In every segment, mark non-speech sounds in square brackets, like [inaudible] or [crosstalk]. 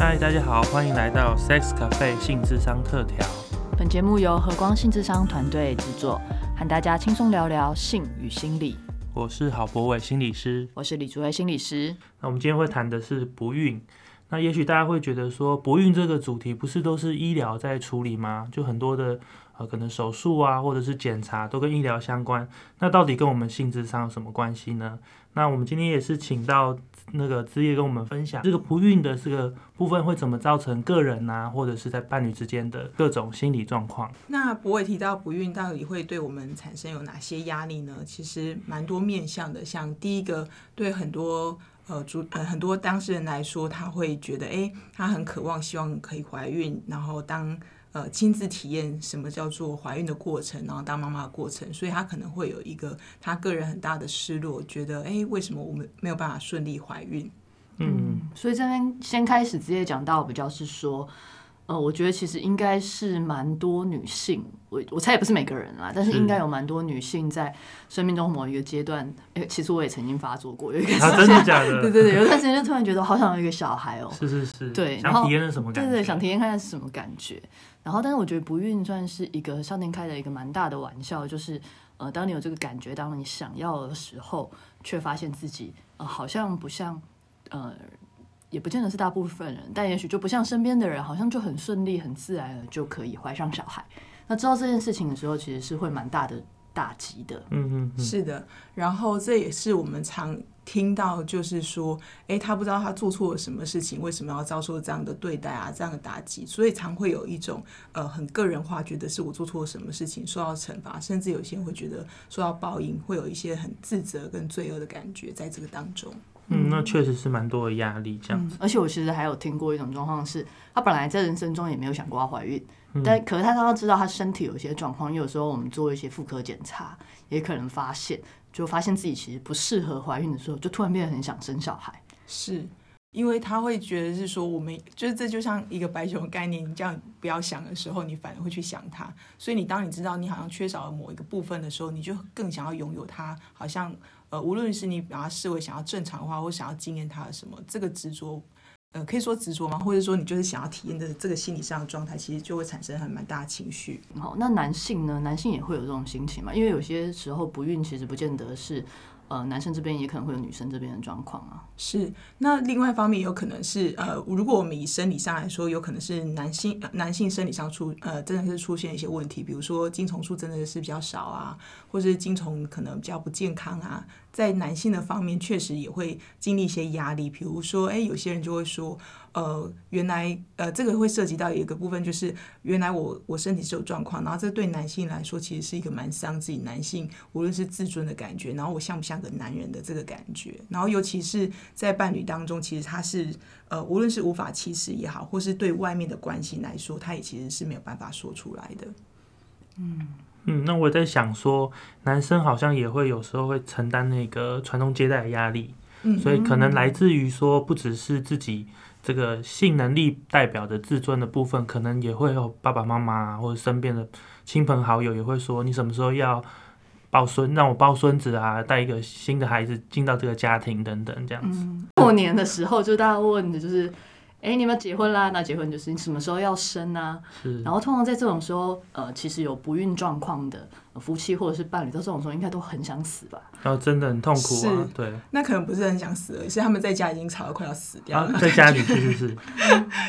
嗨，大家好，欢迎来到 Sex Cafe 性智商特调。本节目由和光性智商团队制作，和大家轻松聊聊性与心理。我是郝博伟心理师，我是李竹薇心理师。那我们今天会谈的是不孕。那也许大家会觉得说，不孕这个主题不是都是医疗在处理吗？就很多的呃，可能手术啊，或者是检查都跟医疗相关。那到底跟我们性智商有什么关系呢？那我们今天也是请到那个职业跟我们分享，这个不孕的这个部分会怎么造成个人啊，或者是在伴侣之间的各种心理状况。那博伟提到不孕到底会对我们产生有哪些压力呢？其实蛮多面向的，像第一个对很多。呃，主呃很多当事人来说，他会觉得，哎，他很渴望，希望可以怀孕，然后当呃亲自体验什么叫做怀孕的过程，然后当妈妈的过程，所以他可能会有一个他个人很大的失落，觉得，哎，为什么我们没有办法顺利怀孕？嗯，所以这边先开始直接讲到比较是说。呃，我觉得其实应该是蛮多女性，我我猜也不是每个人啦，但是应该有蛮多女性在生命中某一个阶段，哎，其实我也曾经发作过，有一个真的假的？对对对，有段时间就突然觉得好想要一个小孩哦，[laughs] 是是是，对，想体验是什么感觉？对对，想体验看看是什么感觉。然后，但是我觉得不孕算是一个上天开的一个蛮大的玩笑，就是呃，当你有这个感觉，当你想要的时候，却发现自己呃好像不像呃。也不见得是大部分人，但也许就不像身边的人，好像就很顺利、很自然的就可以怀上小孩。那知道这件事情的时候，其实是会蛮大的打击的。嗯嗯，是的。然后这也是我们常听到，就是说，哎，他不知道他做错了什么事情，为什么要遭受这样的对待啊，这样的打击？所以常会有一种呃很个人化，觉得是我做错了什么事情，受到惩罚，甚至有些人会觉得受到报应，会有一些很自责跟罪恶的感觉在这个当中。嗯，那确实是蛮多的压力，这样子。而且我其实还有听过一种状况，是她本来在人生中也没有想过要怀孕，但可是她刚刚知道她身体有一些状况，有时候我们做一些妇科检查，也可能发现，就发现自己其实不适合怀孕的时候，就突然变得很想生小孩。是。因为他会觉得是说，我们就是这就像一个白熊概念，你这样不要想的时候，你反而会去想它。所以你当你知道你好像缺少了某一个部分的时候，你就更想要拥有它。好像呃，无论是你把它视为想要正常化，或想要经验它的什么，这个执着，呃，可以说执着吗？或者说你就是想要体验的这个心理上的状态，其实就会产生很蛮大的情绪。好，那男性呢？男性也会有这种心情嘛？因为有些时候不孕其实不见得是。呃，男生这边也可能会有女生这边的状况啊。是，那另外一方面有可能是呃，如果我们以生理上来说，有可能是男性男性生理上出呃，真的是出现一些问题，比如说精虫数真的是比较少啊，或是精虫可能比较不健康啊。在男性的方面，确实也会经历一些压力，比如说，哎，有些人就会说，呃，原来，呃，这个会涉及到一个部分，就是原来我我身体是有状况，然后这对男性来说，其实是一个蛮伤自己男性，无论是自尊的感觉，然后我像不像个男人的这个感觉，然后尤其是在伴侣当中，其实他是，呃，无论是无法启齿也好，或是对外面的关系来说，他也其实是没有办法说出来的，嗯。嗯，那我在想说，男生好像也会有时候会承担那个传宗接代的压力，嗯，所以可能来自于说，不只是自己这个性能力代表的自尊的部分，可能也会有爸爸妈妈或者身边的亲朋好友也会说，你什么时候要抱孙，让我抱孙子啊，带一个新的孩子进到这个家庭等等这样子。过年的时候，就大家问的就是。哎，你们结婚啦？那结婚就是你什么时候要生呢？然后通常在这种时候，呃，其实有不孕状况的夫妻或者是伴侣，到这种时候应该都很想死吧？然后真的很痛苦啊，对。那可能不是很想死，而是他们在家已经吵得快要死掉了。在家里是不 [laughs] 是？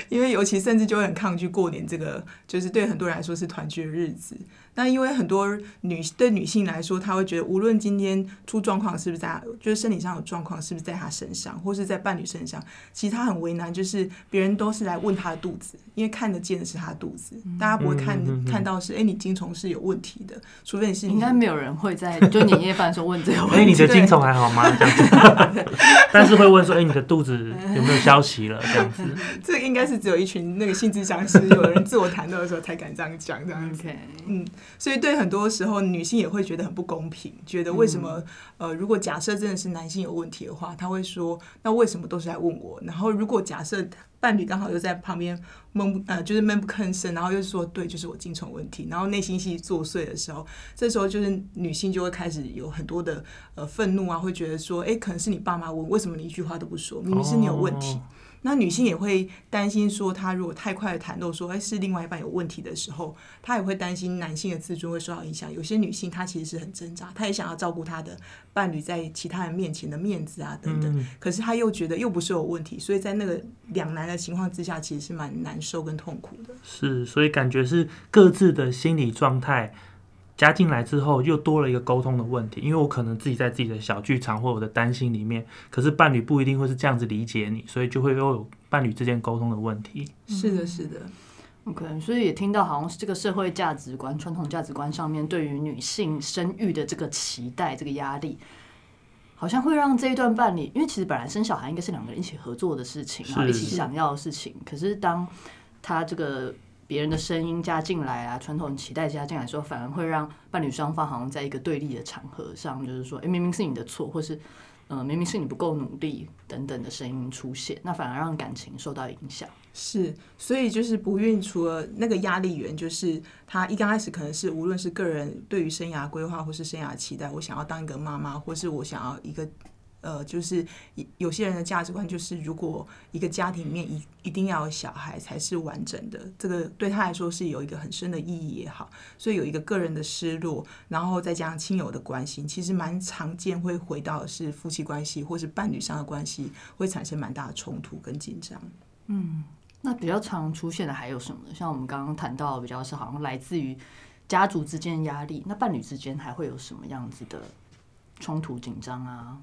因为尤其甚至就会很抗拒过年这个，就是对很多人来说是团聚的日子。那因为很多女对女性来说，她会觉得无论今天出状况是不是在，就是身体上有状况是不是在她身上，或是在伴侣身上，其实她很为难，就是别人都是来问她的肚子，因为看得见的是她的肚子，大家不会看看到是哎你精虫是有问题的，除非你是应该没有人会在就年夜饭的时候问这个 [laughs] 问题，哎你的精虫还好吗？这样子，[laughs] 但是会问说哎你的肚子有没有消息了？这样子，[laughs] 这应该是只有一群那个性质相似有人自我谈到的时候才敢这样讲这样子，嗯。所以对很多时候，女性也会觉得很不公平，觉得为什么呃，如果假设真的是男性有问题的话，他会说那为什么都是来问我？然后如果假设伴侣刚好又在旁边闷呃，就是闷不吭声，然后又说对，就是我精虫问题，然后内心戏作祟的时候，这时候就是女性就会开始有很多的呃愤怒啊，会觉得说，哎，可能是你爸妈问，为什么你一句话都不说？明明是你有问题。那女性也会担心说，她如果太快的袒露说，哎，是另外一半有问题的时候，她也会担心男性的自尊会受到影响。有些女性她其实是很挣扎，她也想要照顾她的伴侣在其他人面前的面子啊等等，可是她又觉得又不是有问题，所以在那个两难的情况之下，其实是蛮难受跟痛苦的。是，所以感觉是各自的心理状态。加进来之后，又多了一个沟通的问题，因为我可能自己在自己的小剧场或我的担心里面，可是伴侣不一定会是这样子理解你，所以就会又有伴侣之间沟通的问题。是的，是的，OK，所以也听到好像是这个社会价值观、传统价值观上面对于女性生育的这个期待、这个压力，好像会让这一段伴侣，因为其实本来生小孩应该是两个人一起合作的事情，然后一起想要的事情，可是当他这个。别人的声音加进来啊，传统期待加进来，说反而会让伴侣双方好像在一个对立的场合上，就是说，哎，明明是你的错，或是，呃，明明是你不够努力等等的声音出现，那反而让感情受到影响。是，所以就是不孕，除了那个压力源，就是他一刚开始可能是无论是个人对于生涯规划，或是生涯期待，我想要当一个妈妈，或是我想要一个。呃，就是有些人的价值观就是，如果一个家庭里面一一定要有小孩才是完整的，这个对他来说是有一个很深的意义也好，所以有一个个人的失落，然后再加上亲友的关系，其实蛮常见会回到是夫妻关系或是伴侣上的关系，会产生蛮大的冲突跟紧张。嗯，那比较常出现的还有什么呢？像我们刚刚谈到，比较是好像来自于家族之间的压力，那伴侣之间还会有什么样子的冲突紧张啊？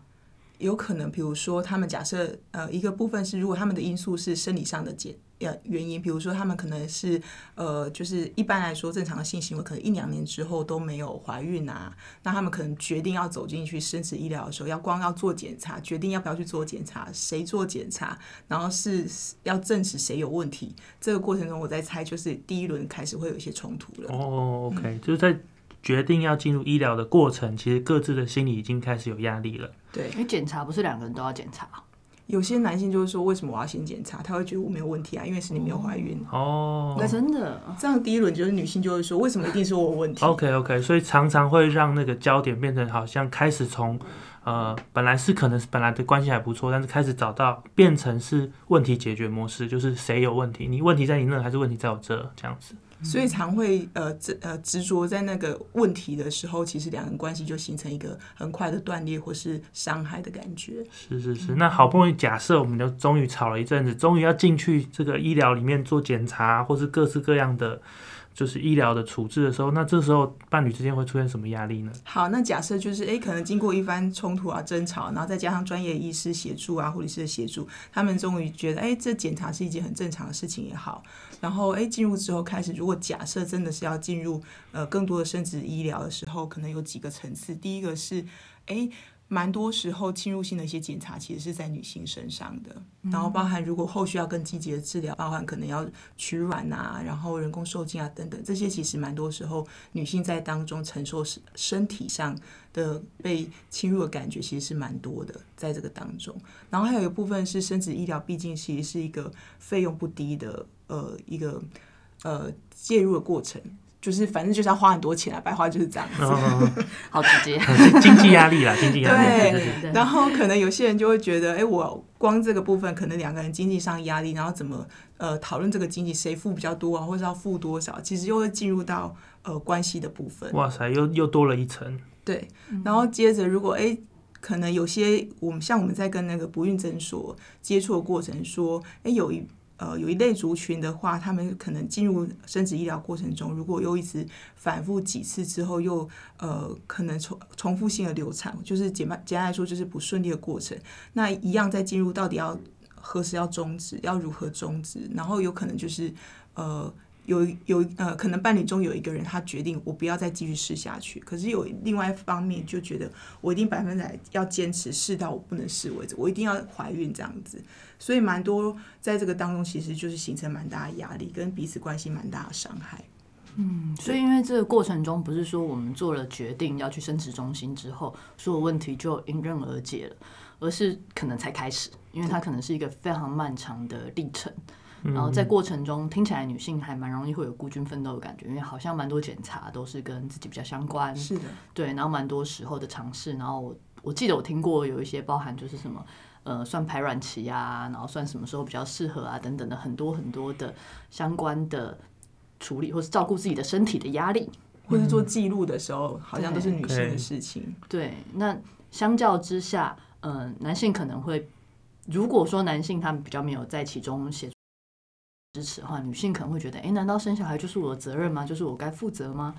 有可能，比如说，他们假设，呃，一个部分是，如果他们的因素是生理上的减呃原因，比如说他们可能是，呃，就是一般来说正常的性行为，可能一两年之后都没有怀孕啊，那他们可能决定要走进去生殖医疗的时候，要光要做检查，决定要不要去做检查，谁做检查，然后是要证实谁有问题，这个过程中，我在猜，就是第一轮开始会有一些冲突了。哦，OK，就是在。决定要进入医疗的过程，其实各自的心理已经开始有压力了。对，因为检查不是两个人都要检查。有些男性就是说，为什么我要先检查？他会觉得我没有问题啊，因为是你没有怀孕。哦，那真的这样第一轮就是女性就会说，为什么一定是我问题？OK OK，所以常常会让那个焦点变成好像开始从呃本来是可能是本来的关系还不错，但是开始找到变成是问题解决模式，就是谁有问题？你问题在你那，还是问题在我这？这样子。所以常会呃执呃执着在那个问题的时候，其实两人关系就形成一个很快的断裂或是伤害的感觉。是是是，那好不容易假设我们就终于吵了一阵子，终于要进去这个医疗里面做检查，或是各式各样的。就是医疗的处置的时候，那这时候伴侣之间会出现什么压力呢？好，那假设就是诶，可能经过一番冲突啊、争吵，然后再加上专业医师协助啊、护理师的协助，他们终于觉得诶，这检查是一件很正常的事情也好。然后诶，进入之后开始，如果假设真的是要进入呃更多的生殖医疗的时候，可能有几个层次。第一个是诶。蛮多时候侵入性的一些检查，其实是在女性身上的，然后包含如果后续要更积极的治疗，包含可能要取卵啊，然后人工受精啊等等，这些其实蛮多时候女性在当中承受身身体上的被侵入的感觉，其实是蛮多的，在这个当中。然后还有一部分是生殖医疗，毕竟其实是一个费用不低的呃一个呃介入的过程。就是反正就是要花很多钱啊，白花就是这样子，[laughs] 好直接，[laughs] 经济压力啦，经济压力。对，然后可能有些人就会觉得，哎，我光这个部分可能两个人经济上压力，然后怎么呃讨论这个经济谁付比较多啊，或者要付多少，其实又会进入到呃关系的部分。哇塞，又又多了一层。对，然后接着如果哎，可能有些我们像我们在跟那个不孕诊所接触的过程，说哎有一。呃，有一类族群的话，他们可能进入生殖医疗过程中，如果又一直反复几次之后，又呃可能重重复性的流产，就是简单简单来说就是不顺利的过程。那一样在进入到底要何时要终止，要如何终止，然后有可能就是呃。有有呃，可能伴侣中有一个人，他决定我不要再继续试下去。可是有另外一方面就觉得，我一定百分百要坚持试到我不能试为止，我一定要怀孕这样子。所以蛮多在这个当中，其实就是形成蛮大的压力，跟彼此关系蛮大的伤害。嗯，所以因为这个过程中，不是说我们做了决定要去生殖中心之后，所有问题就迎刃而解了，而是可能才开始，因为它可能是一个非常漫长的历程。然后在过程中，听起来女性还蛮容易会有孤军奋斗的感觉，因为好像蛮多检查都是跟自己比较相关。是的，对。然后蛮多时候的尝试，然后我我记得我听过有一些包含就是什么呃算排卵期啊，然后算什么时候比较适合啊等等的很多很多的相关的处理，或是照顾自己的身体的压力。或是做记录的时候，好像都是女性的事情。对，那相较之下，呃，男性可能会，如果说男性他们比较没有在其中协助支持的话，女性可能会觉得，哎，难道生小孩就是我的责任吗？就是我该负责吗？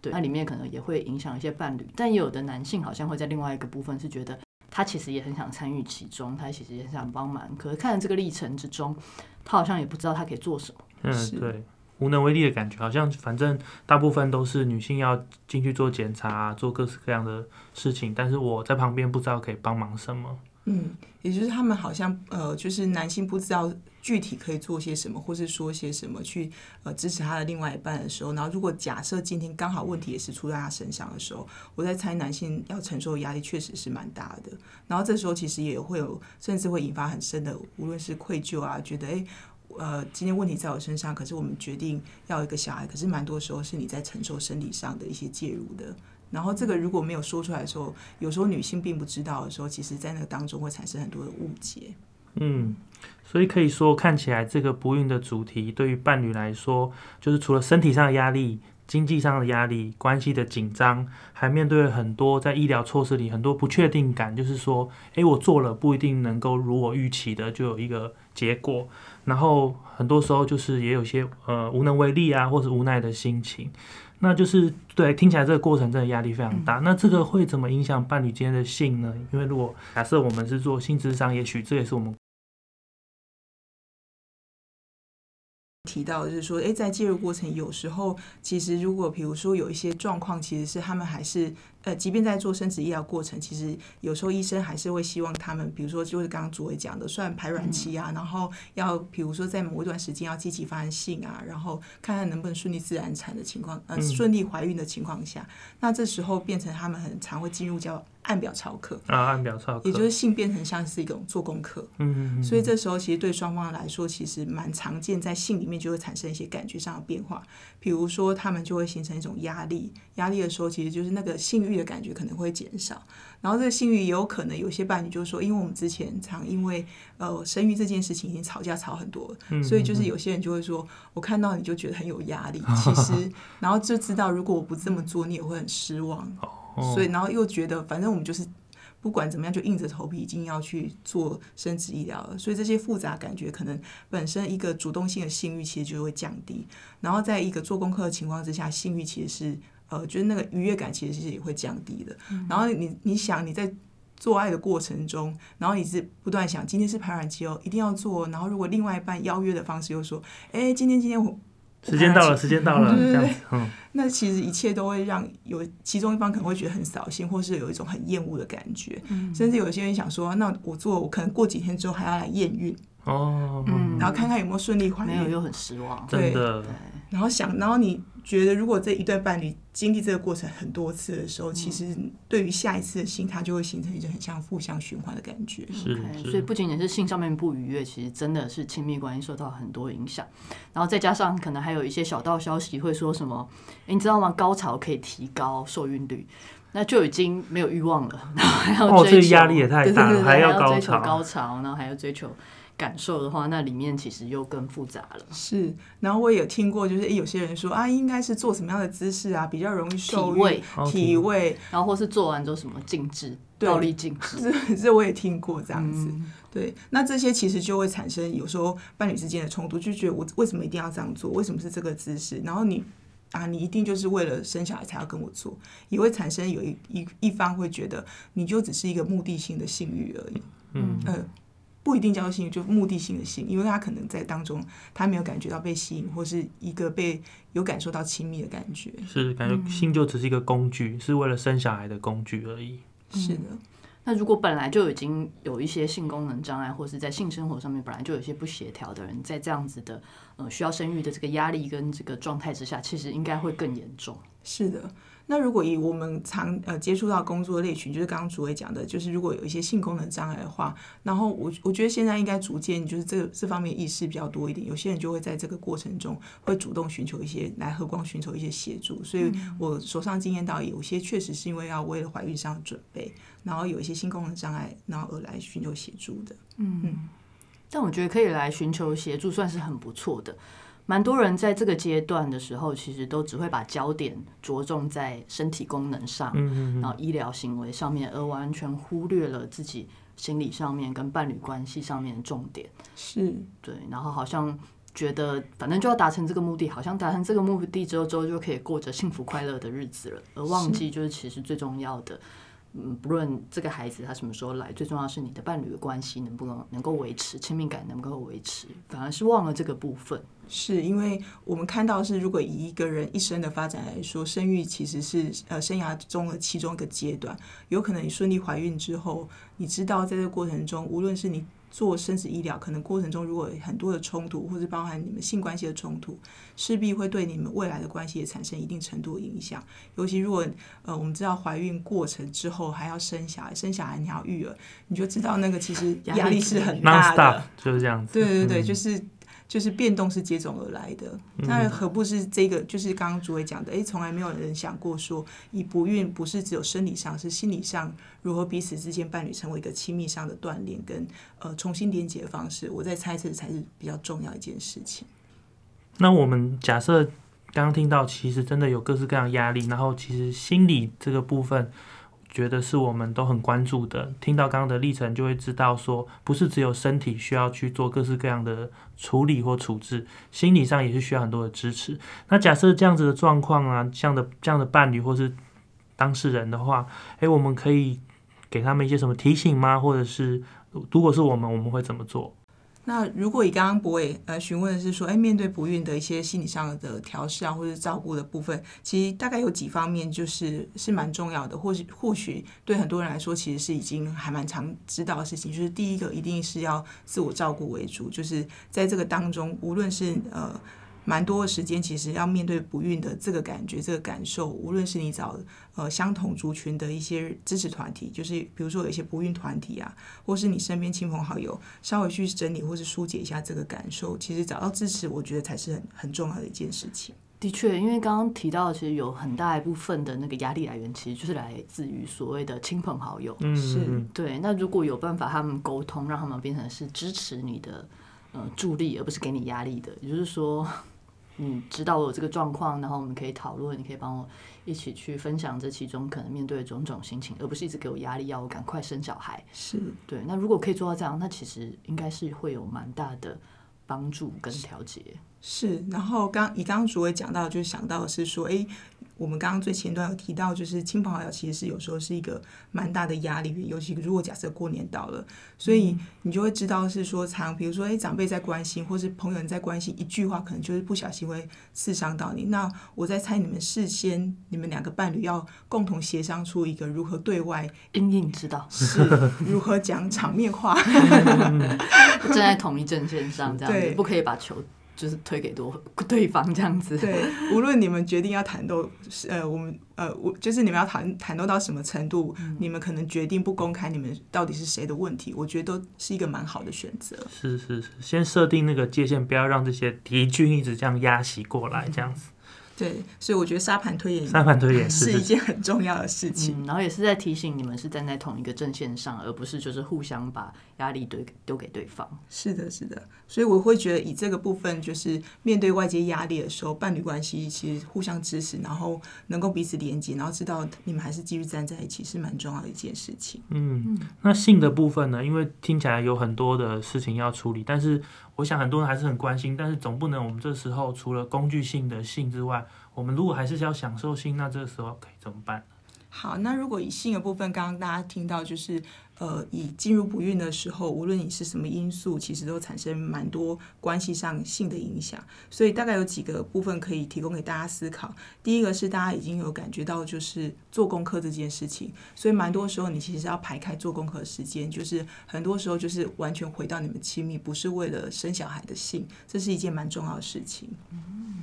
对，那里面可能也会影响一些伴侣，但也有的男性好像会在另外一个部分是觉得，他其实也很想参与其中，他其实也很想帮忙，可是看着这个历程之中，他好像也不知道他可以做什么。嗯，对，无能为力的感觉，好像反正大部分都是女性要进去做检查、做各式各样的事情，但是我在旁边不知道可以帮忙什么。嗯，也就是他们好像呃，就是男性不知道具体可以做些什么，或是说些什么去呃支持他的另外一半的时候，然后如果假设今天刚好问题也是出在他身上的时候，我在猜男性要承受的压力确实是蛮大的。然后这时候其实也会有，甚至会引发很深的，无论是愧疚啊，觉得诶，呃，今天问题在我身上，可是我们决定要一个小孩，可是蛮多时候是你在承受生理上的一些介入的。然后这个如果没有说出来的时候，有时候女性并不知道的时候，其实在那个当中会产生很多的误解。嗯，所以可以说，看起来这个不孕的主题对于伴侣来说，就是除了身体上的压力、经济上的压力、关系的紧张，还面对了很多在医疗措施里很多不确定感，就是说，诶，我做了不一定能够如我预期的就有一个结果，然后很多时候就是也有些呃无能为力啊，或是无奈的心情。那就是对，听起来这个过程真的压力非常大。那这个会怎么影响伴侣间的性呢？因为如果假设我们是做性智商，也许这也是我们提到就是说，诶，在介入过程，有时候其实如果比如说有一些状况，其实是他们还是呃，即便在做生殖医疗过程，其实有时候医生还是会希望他们，比如说就是刚刚主委讲的，算排卵期啊，然后要比如说在某一段时间要积极发生性啊，然后看看能不能顺利自然产的情况，呃，嗯。顺利怀孕的情况下，那这时候变成他们很常会进入叫按表操课，啊按表操课，也就是性变成像是一种做功课。嗯嗯嗯，所以这时候其实对双方来说，其实蛮常见，在性里面就会产生一些感觉上的变化。比如说，他们就会形成一种压力，压力的时候，其实就是那个性欲的感觉可能会减少。然后这个性欲也有可能有些伴侣就说，因为我们之前常因为呃生育这件事情已经吵架吵很多了，嗯所以就是有些人就会说，我看到你就觉得很有压力，其实 [laughs] 然后就知道如果我不这么做，你也会很失望。哦所以然后又觉得反正我们就是不管怎么样就硬着头皮已经要去做生殖医疗了，所以这些复杂感觉可能本身一个主动性的性欲其实就会降低，然后在一个做功课的情况之下，性欲其实是呃就是那个愉悦感其实是也会降低的。然后你你想你在做爱的过程中，然后你是不断想今天是排卵期哦，一定要做哦。然后如果另外一半邀约的方式又说，哎，今天今天我时间到了，时间到了，这样子，嗯，那其实一切都会让有其中一方可能会觉得很扫兴，或是有一种很厌恶的感觉，甚至有些人想说，那我做，我可能过几天之后还要来验孕，哦，嗯。然后看看有没有顺利怀孕，没有又很失望。真的，对，然后想，然后你觉得如果这一段伴侣经历这个过程很多次的时候，其实对于下一次的性，它就会形成一种很像负相循环的感觉。是所以，不仅仅是性上面不愉悦，其实真的是亲密关系受到很多影响。然后再加上可能还有一些小道消息会说什么，诶你知道吗？高潮可以提高受孕率，那就已经没有欲望了，[laughs] 然后还要哦，追求，这压力也太大了，对对对对，还要追求高潮，高潮，然后还要追求感受的话，那里面其实又更复杂了。是，然后我也有听过，就是诶有些人说啊，应该是做什么样的姿势啊，比较容易受体位，哦体位，然后或是做完之后什么静置，对。倒立静置，这这我也听过这样子。嗯。对，那这些其实就会产生有时候伴侣之间的冲突，就觉得我为什么一定要这样做？为什么是这个姿势？然后你啊，你一定就是为了生小孩才要跟我做，也会产生有一一一方会觉得你就只是一个目的性的性欲而已，嗯，呃，不一定叫做性欲，就目的性的性，因为他可能在当中他没有感觉到被吸引，或是一个被有感受到亲密的感觉。是感觉性就只是一个工具，是为了生小孩的工具而已。是的，那如果本来就已经有一些性功能障碍，或是在性生活上面本来就有一些不协调的人，在这样子的呃需要生育的这个压力跟这个状态之下，其实应该会更严重。是的。那如果以我们常呃接触到工作类群，就是刚刚主委讲的，就是如果有一些性功能障碍的话，然后我我觉得现在应该逐渐就是这这方面意识比较多一点，有些人就会在这个过程中会主动寻求一些来和光寻求一些协助，所以我手上经验到有些确实是因为要为了怀孕上准备，然后有一些性功能障碍，然后而来寻求协助的。嗯，但我觉得可以来寻求协助，算是很不错的。蛮多人在这个阶段的时候，其实都只会把焦点着重在身体功能上，然后医疗行为上面，而完全忽略了自己心理上面跟伴侣关系上面的重点。是对，然后好像觉得反正就要达成这个目的，好像达成这个目的之后，之后就可以过着幸福快乐的日子了，而忘记就是其实最重要的。嗯，不论这个孩子他什么时候来，最重要是你的伴侣的关系能不能能够维持，亲密感能够维持，反而是忘了这个部分。是因为我们看到是，如果以一个人一生的发展来说，生育其实是呃生涯中的其中一个阶段，有可能你顺利怀孕之后，你知道在这个过程中，无论是你。做生殖医疗，可能过程中如果很多的冲突，或者包含你们性关系的冲突，势必会对你们未来的关系也产生一定程度的影响。尤其如果呃，我们知道怀孕过程之后还要生小孩，生小孩你要育儿，你就知道那个其实压力是很大的，就是这样子。对对对，就是。就是变动是接踵而来的，那何不是这个？就是刚刚主委讲的，哎，从来没有人想过说，以不孕不是只有生理上，是心理上如何彼此之间伴侣成为一个亲密上的锻炼跟呃重新连接的方式。我在猜测才是比较重要一件事情。那我们假设刚刚听到，其实真的有各式各样压力，然后其实心理这个部分。觉得是我们都很关注的。听到刚刚的历程，就会知道说，不是只有身体需要去做各式各样的处理或处置，心理上也是需要很多的支持。那假设这样子的状况啊，这样的这样的伴侣或是当事人的话，诶，我们可以给他们一些什么提醒吗？或者是如果是我们，我们会怎么做？那如果以刚刚博伟呃询问的是说，哎，面对不孕的一些心理上的调试啊，或者照顾的部分，其实大概有几方面就是是蛮重要的，或许或许对很多人来说，其实是已经还蛮常知道的事情。就是第一个，一定是要自我照顾为主，就是在这个当中，无论是呃。蛮多的时间，其实要面对不孕的这个感觉、这个感受，无论是你找呃相同族群的一些支持团体，就是比如说有一些不孕团体啊，或是你身边亲朋好友，稍微去整理或是疏解一下这个感受，其实找到支持，我觉得才是很很重要的一件事情。的确，因为刚刚提到，其实有很大一部分的那个压力来源，其实就是来自于所谓的亲朋好友。嗯，是对。那如果有办法，他们沟通，让他们变成是支持你的呃助力，而不是给你压力的，也就是说。嗯，知道我有这个状况，然后我们可以讨论，你可以帮我一起去分享这其中可能面对的种种心情，而不是一直给我压力，要我赶快生小孩。是对。那如果可以做到这样，那其实应该是会有蛮大的帮助跟调节。是。然后刚以刚刚主委讲到，就想到的是说，哎。我们刚刚最前段有提到，就是亲朋好友其实是有时候是一个蛮大的压力，尤其如果假设过年到了，所以你就会知道是说，常比如说，哎，长辈在关心，或是朋友在关心，一句话可能就是不小心会刺伤到你。那我在猜，你们事先你们两个伴侣要共同协商出一个如何对外应应之道，是如何讲场面话，[laughs] 站在同一阵线上，这样子不可以把球。就是推给多 [laughs] 对方这样子。对，[laughs] 无论你们决定要谈斗，呃，我们呃，我就是你们要谈谈斗到什么程度，你们可能决定不公开你们到底是谁的问题，我觉得都是一个蛮好的选择。是是是，先设定那个界限，不要让这些敌军一直这样压袭过来，这样子。对，所以我觉得沙盘推演，沙盘推演是一件很重要的事情。然后也是在提醒你们是站在同一个阵线上，而不是就是互相把压力丢丢给对方。是的，是的。所以我会觉得以这个部分，就是面对外界压力的时候，伴侣关系其实互相支持，然后能够彼此连接，然后知道你们还是继续站在一起，是蛮重要的一件事情。嗯，那性的部分呢？因为听起来有很多的事情要处理，但是。我想很多人还是很关心，但是总不能我们这时候除了工具性的性之外，我们如果还是要享受性，那这个时候可以怎么办？好，那如果以性的部分，刚刚大家听到就是。呃，以进入不孕的时候，无论你是什么因素，其实都产生蛮多关系上性的影响。所以大概有几个部分可以提供给大家思考。第一个是大家已经有感觉到，就是做功课这件事情。所以蛮多时候你其实要排开做功课时间，就是很多时候就是完全回到你们亲密，不是为了生小孩的性，这是一件蛮重要的事情。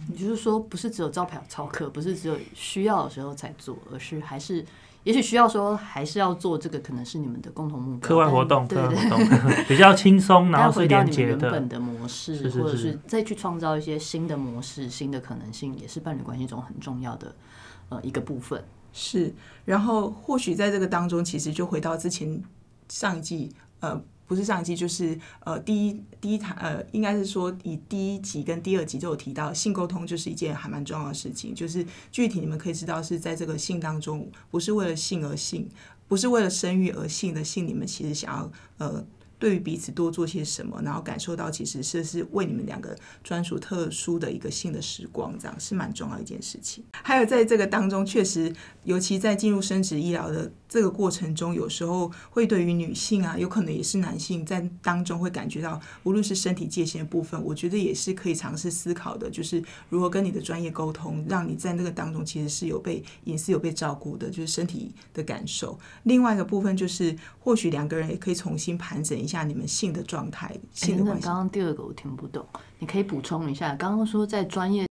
你就是说不是只有招牌操课，不是只有需要的时候才做，而是还是也许需要说还是要做这个，可能是你们的共同目标。课外活动，对对课外活动 [laughs] 比较轻松，[laughs] 然要后是回到你们连接的原本。的模式，是是是或者是再去创造一些新的模式、新的可能性，也是伴侣关系中很重要的呃一个部分。是，然后或许在这个当中，其实就回到之前上一季，呃，不是上一季，就是呃第一第一台，呃，应该是说以第一集跟第二集就有提到，性沟通就是一件还蛮重要的事情。就是具体你们可以知道，是在这个性当中，不是为了性而性，不是为了生育而性的性，你们其实想要呃。对于彼此多做些什么，然后感受到其实是是为你们两个专属特殊的一个性的时光，这样是蛮重要一件事情。还有在这个当中，确实，尤其在进入生殖医疗的这个过程中，有时候会对于女性啊，有可能也是男性在当中会感觉到，无论是身体界限的部分，我觉得也是可以尝试思考的，就是如何跟你的专业沟通，让你在那个当中其实是有被隐私有被照顾的，就是身体的感受。另外一个部分就是，或许两个人也可以重新盘整一下你们性的状态、哎性的关系等等刚。刚第二个我听不懂，你可以补充一下。刚刚说在专业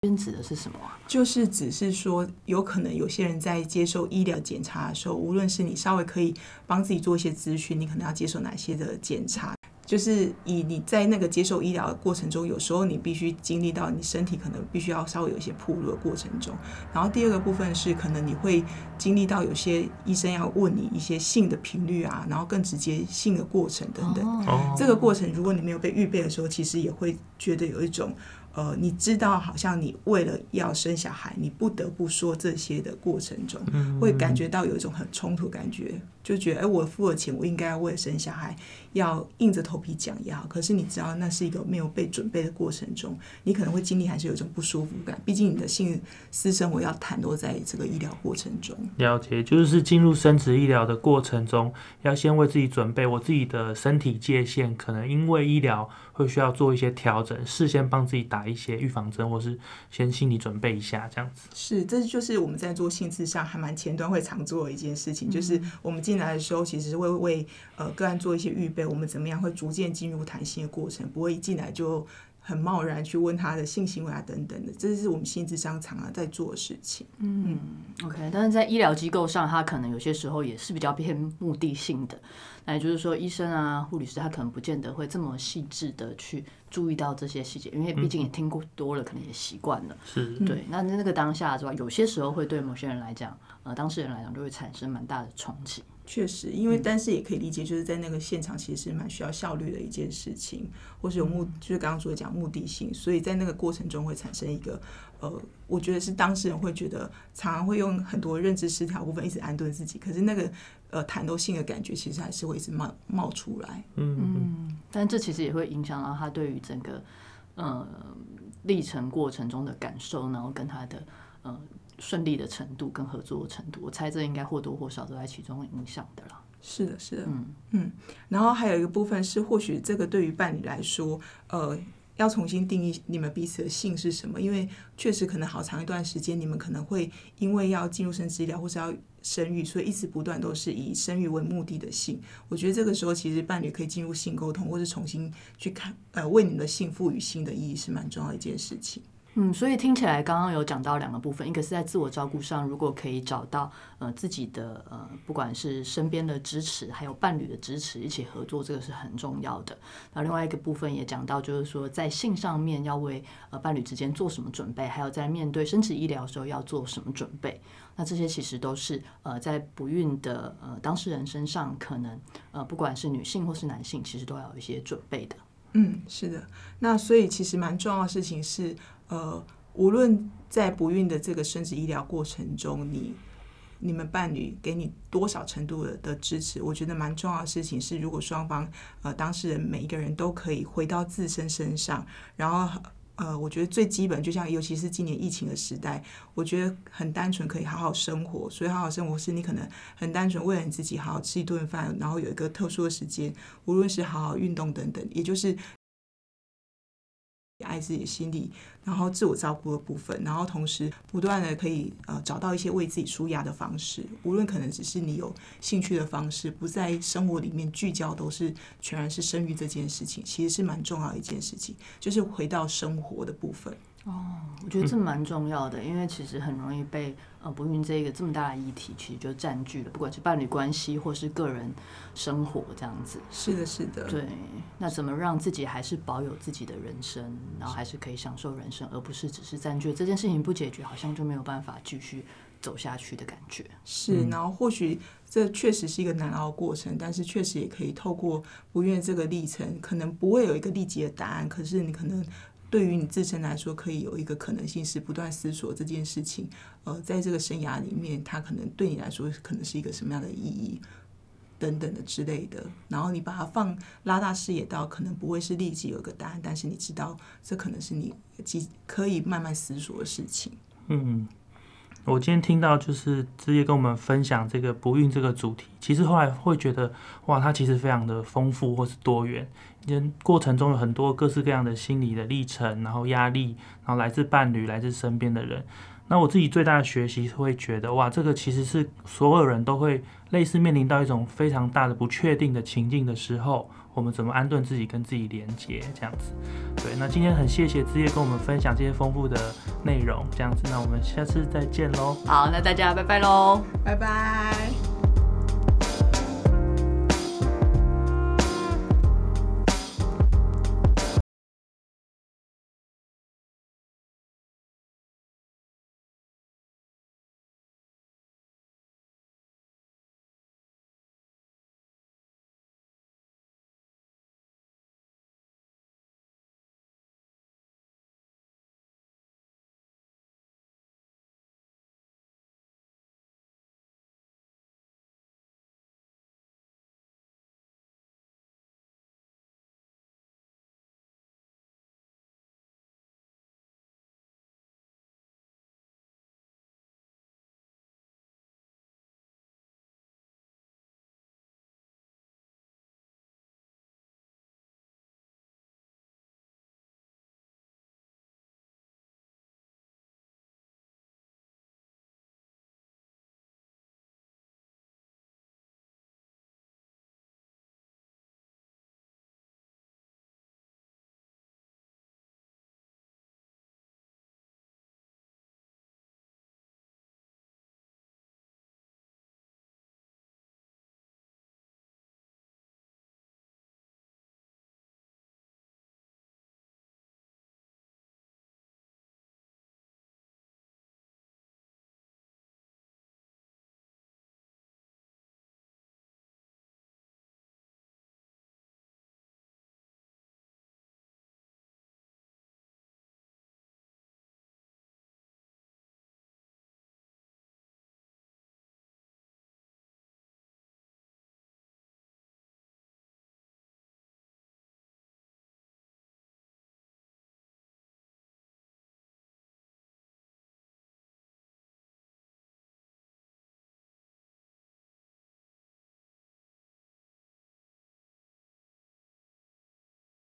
圈指的是什么啊？就是只是说，有可能有些人在接受医疗检查的时候，无论是你稍微可以帮自己做一些咨询，你可能要接受哪些的检查。就是以你在那个接受医疗的过程中，有时候你必须经历到你身体可能必须要稍微有一些铺路的过程中。然后第二个部分是，可能你会经历到有些医生要问你一些性的频率啊，然后更直接性的过程等等。哦这个过程，如果你没有被预备的时候，其实也会觉得有一种，呃，你知道，好像你为了要生小孩，你不得不说这些的过程中，会感觉到有一种很冲突的感觉，就觉得，哎，我付了钱，我应该要为了生小孩，要硬着头皮讲也好。可是你知道，那是一个没有被准备的过程中，你可能会经历还是有一种不舒服感。毕竟你的性私生活要袒露在这个医疗过程中。了解，就是进入生殖医疗的过程中，要先为自己准备我自己的身体界限，可能因为医疗会需要做一些调整，事先帮自己打一些预防针，或是先心理准备一下这样子。是，这就是我们在做性质上还蛮前端会常做的一件事情，就是我们进来的时候，其实会为呃个案做一些预备，我们怎么样会逐渐进入谈心的过程，不会一进来就很贸然去问他的性行为啊等等的，这是我们心智商常常在做的事情。嗯 OK，但是在医疗机构上，他可能有些时候也是比较偏目的性的。那也就是说，医生啊、护理师他可能不见得会这么细致的去注意到这些细节，因为毕竟也听过多了，可能也习惯了。是，对，那那个当下是吧，有些时候会对某些人来讲，呃，当事人来讲就会产生蛮大的冲击。确实，因为但是也可以理解，就是在那个现场其实是蛮需要效率的一件事情，或是有目，就是刚刚说的讲目的性，所以在那个过程中会产生一个，呃，我觉得是当事人会觉得常常会用很多认知失调部分一直安顿自己，可是那个呃袒露性的感觉其实还是会一直冒冒出来。嗯，但这其实也会影响到他对于整个呃历程过程中的感受，然后跟他的呃顺利的程度跟合作的程度，我猜这应该或多或少都在其中影响的啦。是的，是的，嗯嗯，然后还有一个部分是，或许这个对于伴侣来说，呃，要重新定义你们彼此的性是什么，因为确实可能好长一段时间，你们可能会因为要进入生殖医疗或是要生育，所以一直不断都是以生育为目的的性。我觉得这个时候，其实伴侣可以进入性沟通，或是重新去看，呃，为你们的性赋予新的意义，是蛮重要的一件事情。嗯，所以听起来刚刚有讲到两个部分，一个是在自我照顾上，如果可以找到呃自己的呃不管是身边的支持，还有伴侣的支持，一起合作，这个是很重要的。那另外一个部分也讲到，就是说在性上面要为呃伴侣之间做什么准备，还有在面对生殖医疗的时候要做什么准备。那这些其实都是呃在不孕的呃当事人身上，可能呃不管是女性或是男性，其实都要有一些准备的。嗯，是的。那所以其实蛮重要的事情是，呃，无论在不孕的这个生殖医疗过程中，你你们伴侣给你多少程度的的支持，我觉得蛮重要的事情是，如果双方呃当事人每一个人都可以回到自身身上，然后。呃，我觉得最基本，就像尤其是今年疫情的时代，我觉得很单纯，可以好好生活。所以好好生活是你可能很单纯为了你自己好好吃一顿饭，然后有一个特殊的时间，无论是好好运动等等，也就是爱自己心理，然后自我照顾的部分，然后同时不断的可以呃找到一些为自己舒压的方式，无论可能只是你有兴趣的方式，不在生活里面聚焦都是全然是生育这件事情，其实是蛮重要的一件事情，就是回到生活的部分。我觉得这蛮重要的，因为其实很容易被呃不孕这个这么大的议题，其实就占据了，不管是伴侣关系或是个人生活这样子。是的，是的，对，那怎么让自己还是保有自己的人生，然后还是可以享受人生，而不是只是占据这件事情不解决，好像就没有办法继续走下去的感觉。是，然后或许这确实是一个难熬过程，但是确实也可以透过不孕这个历程，可能不会有一个立即的答案，可是你可能对于你自身来说，可以有一个可能性是不断思索这件事情，呃，在这个生涯里面，它可能对你来说可能是一个什么样的意义。等等的之类的，然后你把它放拉大视野到，可能不会是立即有个答案，但是你知道这可能是你即可以慢慢思索的事情。嗯，我今天听到就是直接跟我们分享这个不孕这个主题，其实后来会觉得哇，它其实非常的丰富或是多元，因过程中有很多各式各样的心理的历程，然后压力，然后来自伴侣，来自身边的人。那我自己最大的学习是会觉得哇，这个其实是所有人都会类似面临到一种非常大的不确定的情境的时候，我们怎么安顿自己跟自己连接这样子。对，那今天很谢谢枝叶跟我们分享这些丰富的内容，这样子，那我们下次再见喽。好，那大家拜拜喽。拜拜。